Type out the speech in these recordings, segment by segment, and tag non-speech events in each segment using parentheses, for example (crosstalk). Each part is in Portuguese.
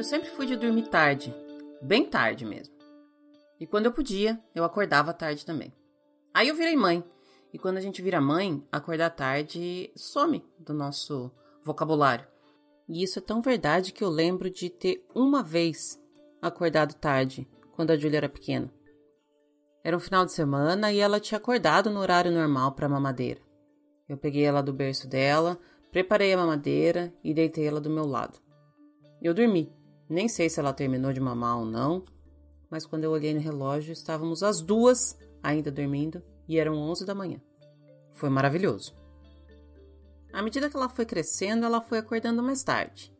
Eu sempre fui de dormir tarde, bem tarde mesmo. E quando eu podia, eu acordava tarde também. Aí eu virei mãe. E quando a gente vira mãe, acordar tarde some do nosso vocabulário. E isso é tão verdade que eu lembro de ter uma vez acordado tarde, quando a Julia era pequena. Era um final de semana e ela tinha acordado no horário normal para a mamadeira. Eu peguei ela do berço dela, preparei a mamadeira e deitei ela do meu lado. Eu dormi. Nem sei se ela terminou de mamar ou não, mas quando eu olhei no relógio, estávamos as duas ainda dormindo e eram 11 da manhã. Foi maravilhoso. À medida que ela foi crescendo, ela foi acordando mais tarde.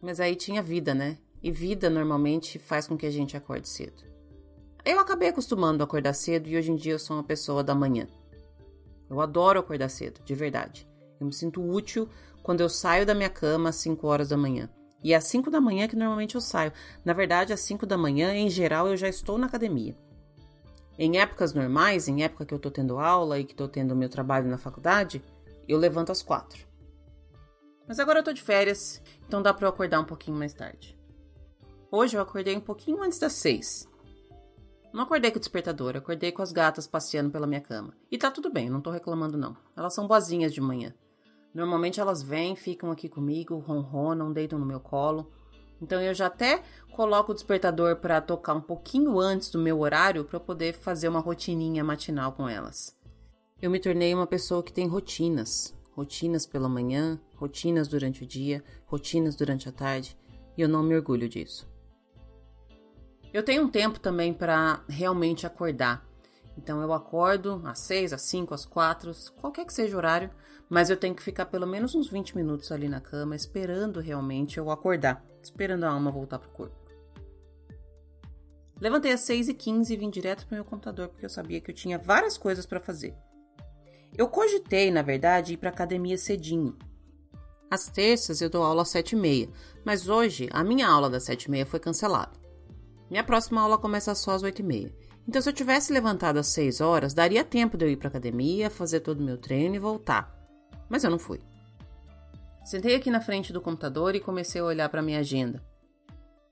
Mas aí tinha vida, né? E vida normalmente faz com que a gente acorde cedo. Eu acabei acostumando a acordar cedo e hoje em dia eu sou uma pessoa da manhã. Eu adoro acordar cedo, de verdade. Eu me sinto útil quando eu saio da minha cama às 5 horas da manhã. E é às 5 da manhã que normalmente eu saio. Na verdade, às 5 da manhã, em geral, eu já estou na academia. Em épocas normais, em época que eu estou tendo aula e que estou tendo meu trabalho na faculdade, eu levanto às 4. Mas agora eu estou de férias, então dá para eu acordar um pouquinho mais tarde. Hoje eu acordei um pouquinho antes das 6. Não acordei com o despertador, acordei com as gatas passeando pela minha cama. E tá tudo bem, não tô reclamando não. Elas são boazinhas de manhã. Normalmente elas vêm, ficam aqui comigo, ronronam, deitam no meu colo. Então eu já até coloco o despertador para tocar um pouquinho antes do meu horário para poder fazer uma rotininha matinal com elas. Eu me tornei uma pessoa que tem rotinas, rotinas pela manhã, rotinas durante o dia, rotinas durante a tarde, e eu não me orgulho disso. Eu tenho um tempo também para realmente acordar. Então eu acordo às 6, às 5, às 4, qualquer que seja o horário, mas eu tenho que ficar pelo menos uns 20 minutos ali na cama esperando realmente eu acordar, esperando a alma voltar pro corpo. Levantei às 6 e 15 e vim direto pro meu computador porque eu sabia que eu tinha várias coisas para fazer. Eu cogitei, na verdade, ir para academia cedinho. Às terças eu dou aula às 7 e meia, mas hoje a minha aula das 7 e meia foi cancelada. Minha próxima aula começa só às 8 e meia. Então, se eu tivesse levantado às 6 horas, daria tempo de eu ir para academia, fazer todo o meu treino e voltar mas eu não fui. Sentei aqui na frente do computador e comecei a olhar para minha agenda.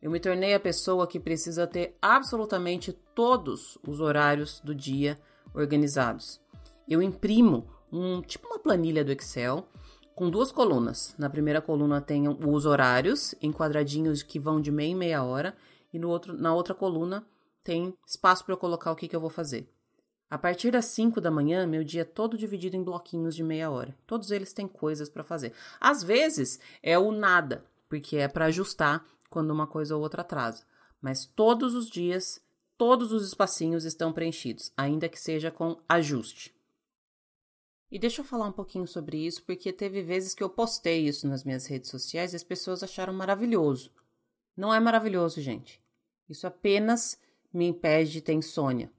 Eu me tornei a pessoa que precisa ter absolutamente todos os horários do dia organizados. Eu imprimo um tipo uma planilha do Excel com duas colunas. Na primeira coluna tem os horários em quadradinhos que vão de meia em meia hora e no outro, na outra coluna tem espaço para eu colocar o que, que eu vou fazer. A partir das 5 da manhã, meu dia é todo dividido em bloquinhos de meia hora. Todos eles têm coisas para fazer. Às vezes é o nada, porque é para ajustar quando uma coisa ou outra atrasa. Mas todos os dias, todos os espacinhos estão preenchidos, ainda que seja com ajuste. E deixa eu falar um pouquinho sobre isso, porque teve vezes que eu postei isso nas minhas redes sociais e as pessoas acharam maravilhoso. Não é maravilhoso, gente. Isso apenas me impede de ter insônia.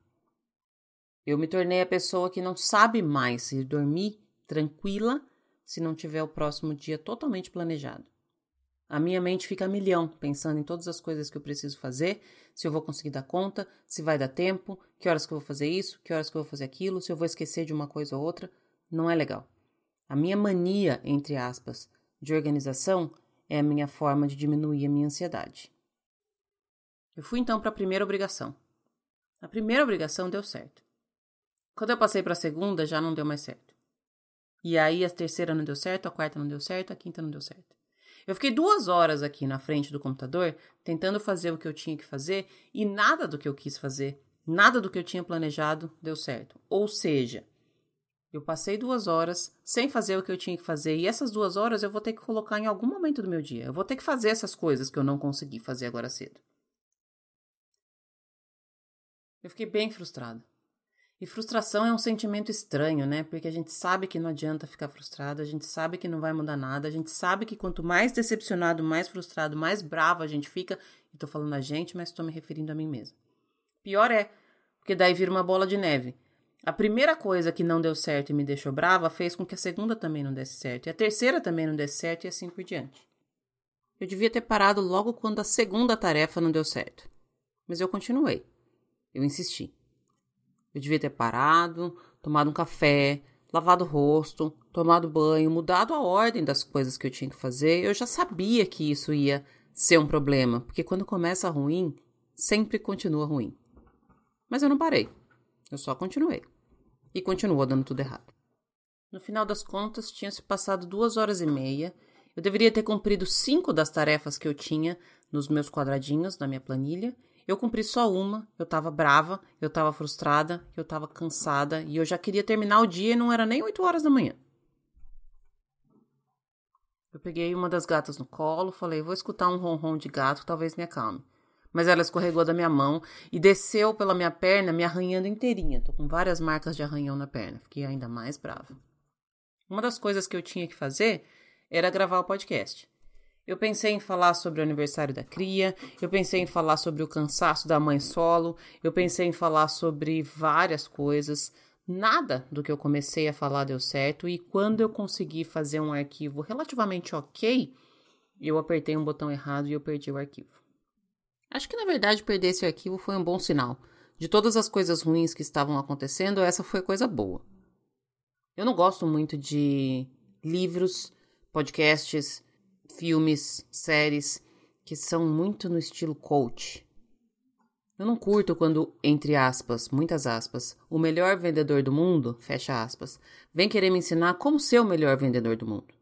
Eu me tornei a pessoa que não sabe mais ir dormir tranquila se não tiver o próximo dia totalmente planejado. A minha mente fica a milhão, pensando em todas as coisas que eu preciso fazer, se eu vou conseguir dar conta, se vai dar tempo, que horas que eu vou fazer isso, que horas que eu vou fazer aquilo, se eu vou esquecer de uma coisa ou outra. Não é legal. A minha mania, entre aspas, de organização é a minha forma de diminuir a minha ansiedade. Eu fui então para a primeira obrigação. A primeira obrigação deu certo. Quando eu passei para a segunda, já não deu mais certo. E aí a terceira não deu certo, a quarta não deu certo, a quinta não deu certo. Eu fiquei duas horas aqui na frente do computador tentando fazer o que eu tinha que fazer e nada do que eu quis fazer, nada do que eu tinha planejado deu certo. Ou seja, eu passei duas horas sem fazer o que eu tinha que fazer e essas duas horas eu vou ter que colocar em algum momento do meu dia. Eu vou ter que fazer essas coisas que eu não consegui fazer agora cedo. Eu fiquei bem frustrada. E frustração é um sentimento estranho, né? Porque a gente sabe que não adianta ficar frustrado, a gente sabe que não vai mudar nada, a gente sabe que quanto mais decepcionado, mais frustrado, mais bravo a gente fica. E tô falando a gente, mas tô me referindo a mim mesma. Pior é, porque daí vira uma bola de neve. A primeira coisa que não deu certo e me deixou brava fez com que a segunda também não desse certo, e a terceira também não desse certo, e assim por diante. Eu devia ter parado logo quando a segunda tarefa não deu certo. Mas eu continuei. Eu insisti. Eu devia ter parado, tomado um café, lavado o rosto, tomado banho, mudado a ordem das coisas que eu tinha que fazer. Eu já sabia que isso ia ser um problema, porque quando começa ruim, sempre continua ruim. Mas eu não parei. Eu só continuei. E continuou dando tudo errado. No final das contas, tinha se passado duas horas e meia. Eu deveria ter cumprido cinco das tarefas que eu tinha nos meus quadradinhos, na minha planilha. Eu cumpri só uma, eu tava brava, eu tava frustrada, eu tava cansada e eu já queria terminar o dia e não era nem oito horas da manhã. Eu peguei uma das gatas no colo, falei, vou escutar um ronron de gato, talvez me acalme mas ela escorregou da minha mão e desceu pela minha perna, me arranhando inteirinha. Tô com várias marcas de arranhão na perna. Fiquei ainda mais brava. Uma das coisas que eu tinha que fazer era gravar o podcast. Eu pensei em falar sobre o aniversário da cria, eu pensei em falar sobre o cansaço da mãe solo, eu pensei em falar sobre várias coisas. Nada do que eu comecei a falar deu certo e quando eu consegui fazer um arquivo relativamente ok, eu apertei um botão errado e eu perdi o arquivo. Acho que na verdade perder esse arquivo foi um bom sinal. De todas as coisas ruins que estavam acontecendo, essa foi coisa boa. Eu não gosto muito de livros, podcasts, filmes, séries que são muito no estilo coach. Eu não curto quando, entre aspas, muitas aspas, o melhor vendedor do mundo, fecha aspas, vem querer me ensinar como ser o melhor vendedor do mundo.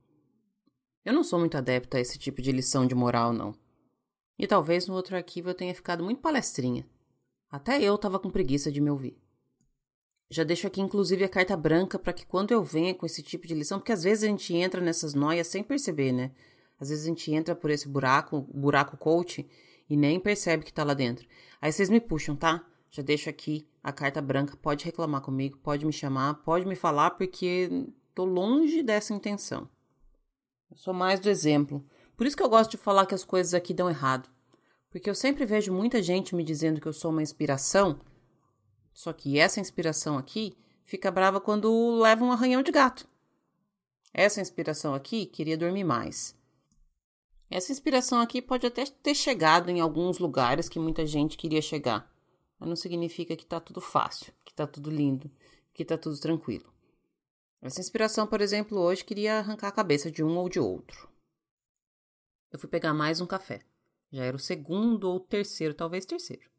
Eu não sou muito adepta a esse tipo de lição de moral, não. E talvez no outro arquivo eu tenha ficado muito palestrinha. Até eu tava com preguiça de me ouvir. Já deixo aqui, inclusive, a carta branca para que quando eu venha com esse tipo de lição, porque às vezes a gente entra nessas noias sem perceber, né? Às vezes a gente entra por esse buraco, buraco coach, e nem percebe que tá lá dentro. Aí vocês me puxam, tá? Já deixo aqui a carta branca. Pode reclamar comigo, pode me chamar, pode me falar, porque tô longe dessa intenção. Eu sou mais do exemplo. Por isso que eu gosto de falar que as coisas aqui dão errado. Porque eu sempre vejo muita gente me dizendo que eu sou uma inspiração, só que essa inspiração aqui fica brava quando leva um arranhão de gato. Essa inspiração aqui queria dormir mais. Essa inspiração aqui pode até ter chegado em alguns lugares que muita gente queria chegar, mas não significa que tá tudo fácil, que tá tudo lindo, que tá tudo tranquilo. Essa inspiração, por exemplo, hoje queria arrancar a cabeça de um ou de outro eu fui pegar mais um café. Já era o segundo ou terceiro, talvez terceiro.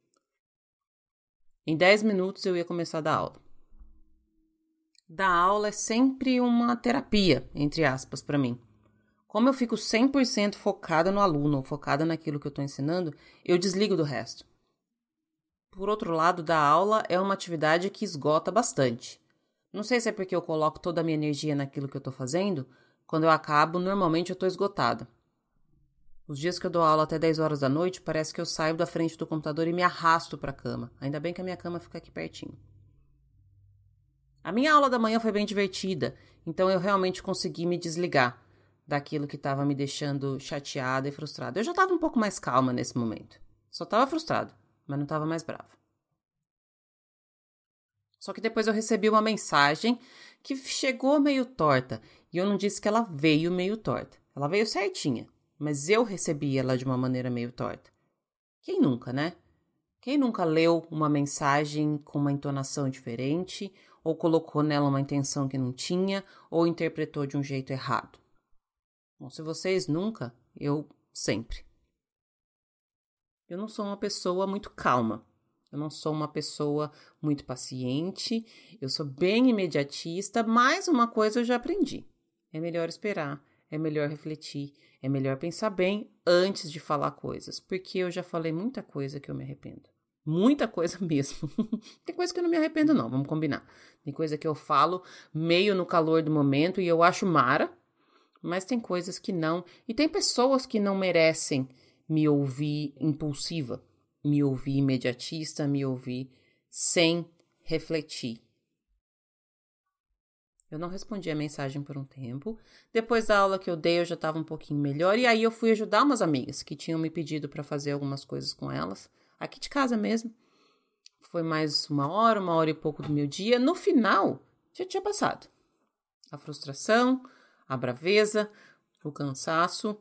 Em dez minutos eu ia começar a dar aula. Dar aula é sempre uma terapia, entre aspas, para mim. Como eu fico 100% focada no aluno, focada naquilo que eu estou ensinando, eu desligo do resto. Por outro lado, dar aula é uma atividade que esgota bastante. Não sei se é porque eu coloco toda a minha energia naquilo que eu estou fazendo, quando eu acabo, normalmente eu estou esgotada. Os dias que eu dou aula até 10 horas da noite, parece que eu saio da frente do computador e me arrasto para a cama. Ainda bem que a minha cama fica aqui pertinho. A minha aula da manhã foi bem divertida, então eu realmente consegui me desligar daquilo que estava me deixando chateada e frustrada. Eu já estava um pouco mais calma nesse momento. Só estava frustrada, mas não estava mais brava. Só que depois eu recebi uma mensagem que chegou meio torta, e eu não disse que ela veio meio torta. Ela veio certinha mas eu recebi ela de uma maneira meio torta. Quem nunca, né? Quem nunca leu uma mensagem com uma entonação diferente, ou colocou nela uma intenção que não tinha, ou interpretou de um jeito errado? Bom, se vocês nunca, eu sempre. Eu não sou uma pessoa muito calma. Eu não sou uma pessoa muito paciente. Eu sou bem imediatista, mas uma coisa eu já aprendi: é melhor esperar é melhor refletir, é melhor pensar bem antes de falar coisas, porque eu já falei muita coisa que eu me arrependo. Muita coisa (laughs) mesmo. Tem coisa que eu não me arrependo, não, vamos combinar. Tem coisa que eu falo meio no calor do momento e eu acho mara, mas tem coisas que não. E tem pessoas que não merecem me ouvir impulsiva, me ouvir imediatista, me ouvir sem refletir. Eu não respondi a mensagem por um tempo. Depois da aula que eu dei, eu já estava um pouquinho melhor. E aí eu fui ajudar umas amigas que tinham me pedido para fazer algumas coisas com elas, aqui de casa mesmo. Foi mais uma hora, uma hora e pouco do meu dia. No final, já tinha passado. A frustração, a braveza, o cansaço.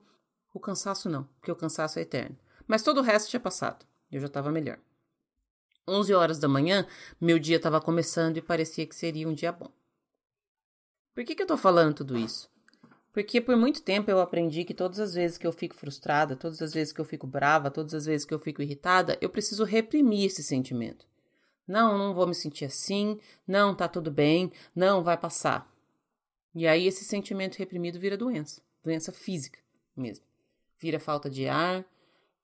O cansaço não, porque o cansaço é eterno. Mas todo o resto tinha passado. Eu já estava melhor. 11 horas da manhã, meu dia estava começando e parecia que seria um dia bom. Por que, que eu tô falando tudo isso? Porque por muito tempo eu aprendi que todas as vezes que eu fico frustrada, todas as vezes que eu fico brava, todas as vezes que eu fico irritada, eu preciso reprimir esse sentimento. Não, não vou me sentir assim. Não, tá tudo bem. Não, vai passar. E aí esse sentimento reprimido vira doença, doença física mesmo. Vira falta de ar,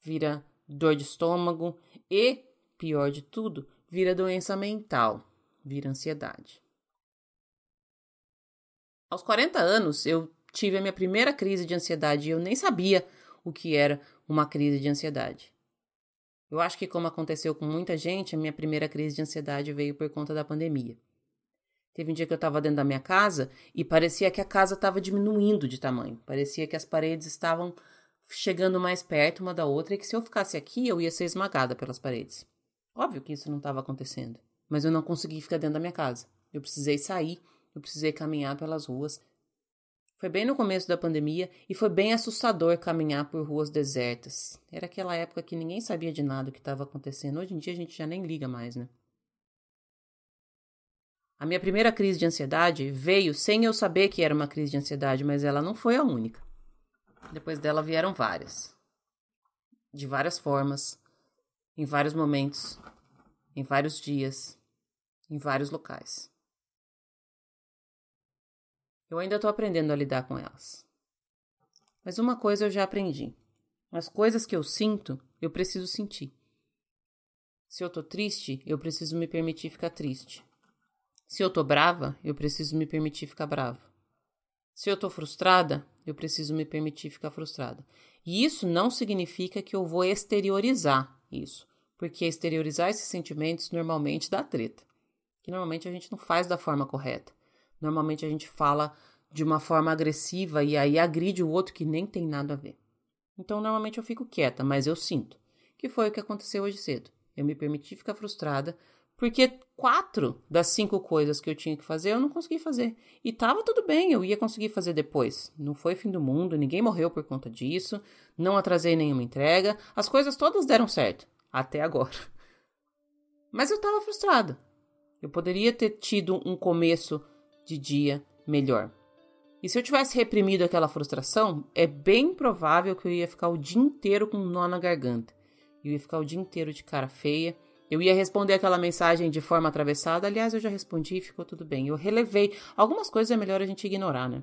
vira dor de estômago e, pior de tudo, vira doença mental, vira ansiedade. Aos 40 anos, eu tive a minha primeira crise de ansiedade e eu nem sabia o que era uma crise de ansiedade. Eu acho que, como aconteceu com muita gente, a minha primeira crise de ansiedade veio por conta da pandemia. Teve um dia que eu estava dentro da minha casa e parecia que a casa estava diminuindo de tamanho. Parecia que as paredes estavam chegando mais perto uma da outra e que se eu ficasse aqui eu ia ser esmagada pelas paredes. Óbvio que isso não estava acontecendo, mas eu não consegui ficar dentro da minha casa. Eu precisei sair, eu precisei caminhar pelas ruas. Foi bem no começo da pandemia e foi bem assustador caminhar por ruas desertas. Era aquela época que ninguém sabia de nada o que estava acontecendo. Hoje em dia a gente já nem liga mais, né? A minha primeira crise de ansiedade veio sem eu saber que era uma crise de ansiedade, mas ela não foi a única. Depois dela vieram várias. De várias formas, em vários momentos, em vários dias, em vários locais. Eu ainda estou aprendendo a lidar com elas. Mas uma coisa eu já aprendi: as coisas que eu sinto, eu preciso sentir. Se eu tô triste, eu preciso me permitir ficar triste. Se eu tô brava, eu preciso me permitir ficar brava. Se eu tô frustrada, eu preciso me permitir ficar frustrada. E isso não significa que eu vou exteriorizar isso, porque exteriorizar esses sentimentos normalmente dá treta. Que normalmente a gente não faz da forma correta. Normalmente a gente fala de uma forma agressiva e aí agride o outro que nem tem nada a ver. Então normalmente eu fico quieta, mas eu sinto. Que foi o que aconteceu hoje cedo. Eu me permiti ficar frustrada porque quatro das cinco coisas que eu tinha que fazer eu não consegui fazer. E tava tudo bem, eu ia conseguir fazer depois. Não foi fim do mundo, ninguém morreu por conta disso, não atrasei nenhuma entrega, as coisas todas deram certo. Até agora. (laughs) Mas eu tava frustrada. Eu poderia ter tido um começo de dia melhor. E se eu tivesse reprimido aquela frustração, é bem provável que eu ia ficar o dia inteiro com um nó na garganta. Eu ia ficar o dia inteiro de cara feia eu ia responder aquela mensagem de forma atravessada. Aliás, eu já respondi e ficou tudo bem. Eu relevei. Algumas coisas é melhor a gente ignorar, né?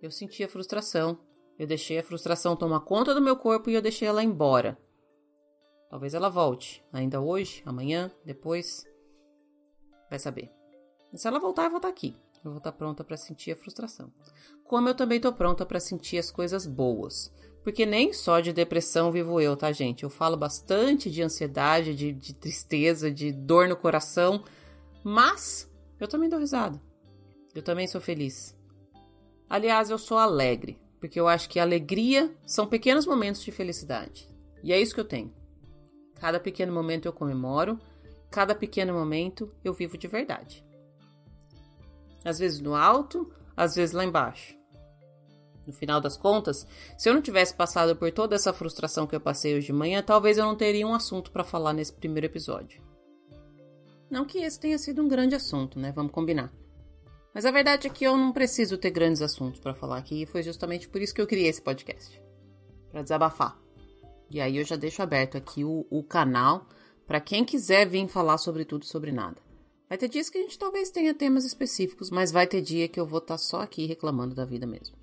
Eu sentia frustração. Eu deixei a frustração tomar conta do meu corpo e eu deixei ela embora. Talvez ela volte. Ainda hoje, amanhã, depois. Vai saber. se ela voltar, eu vou estar aqui. Eu vou estar pronta para sentir a frustração. Como eu também estou pronta para sentir as coisas boas. Porque nem só de depressão vivo eu, tá, gente? Eu falo bastante de ansiedade, de, de tristeza, de dor no coração, mas eu também dou risada. Eu também sou feliz. Aliás, eu sou alegre, porque eu acho que alegria são pequenos momentos de felicidade. E é isso que eu tenho. Cada pequeno momento eu comemoro, cada pequeno momento eu vivo de verdade. Às vezes no alto, às vezes lá embaixo. No final das contas, se eu não tivesse passado por toda essa frustração que eu passei hoje de manhã, talvez eu não teria um assunto para falar nesse primeiro episódio. Não que esse tenha sido um grande assunto, né? Vamos combinar. Mas a verdade é que eu não preciso ter grandes assuntos para falar aqui e foi justamente por isso que eu criei esse podcast para desabafar. E aí eu já deixo aberto aqui o, o canal para quem quiser vir falar sobre tudo sobre nada. Vai ter dias que a gente talvez tenha temas específicos, mas vai ter dia que eu vou estar tá só aqui reclamando da vida mesmo.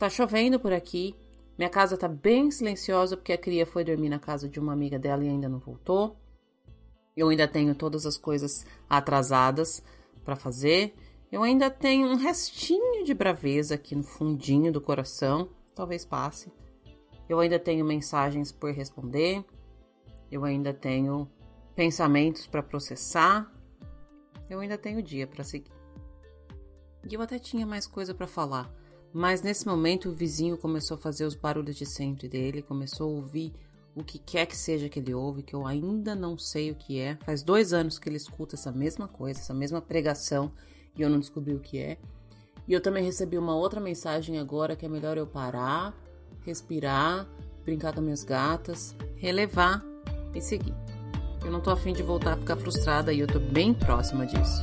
Tá chovendo por aqui. Minha casa tá bem silenciosa porque a cria foi dormir na casa de uma amiga dela e ainda não voltou. Eu ainda tenho todas as coisas atrasadas para fazer. Eu ainda tenho um restinho de braveza aqui no fundinho do coração. Talvez passe. Eu ainda tenho mensagens por responder. Eu ainda tenho pensamentos para processar. Eu ainda tenho dia para seguir. E eu até tinha mais coisa para falar, mas nesse momento o vizinho começou a fazer os barulhos de sempre dele, começou a ouvir o que quer que seja que ele ouve, que eu ainda não sei o que é. Faz dois anos que ele escuta essa mesma coisa, essa mesma pregação, e eu não descobri o que é. E eu também recebi uma outra mensagem agora que é melhor eu parar, respirar, brincar com minhas gatas, relevar e seguir. Eu não tô afim de voltar a ficar frustrada e eu tô bem próxima disso.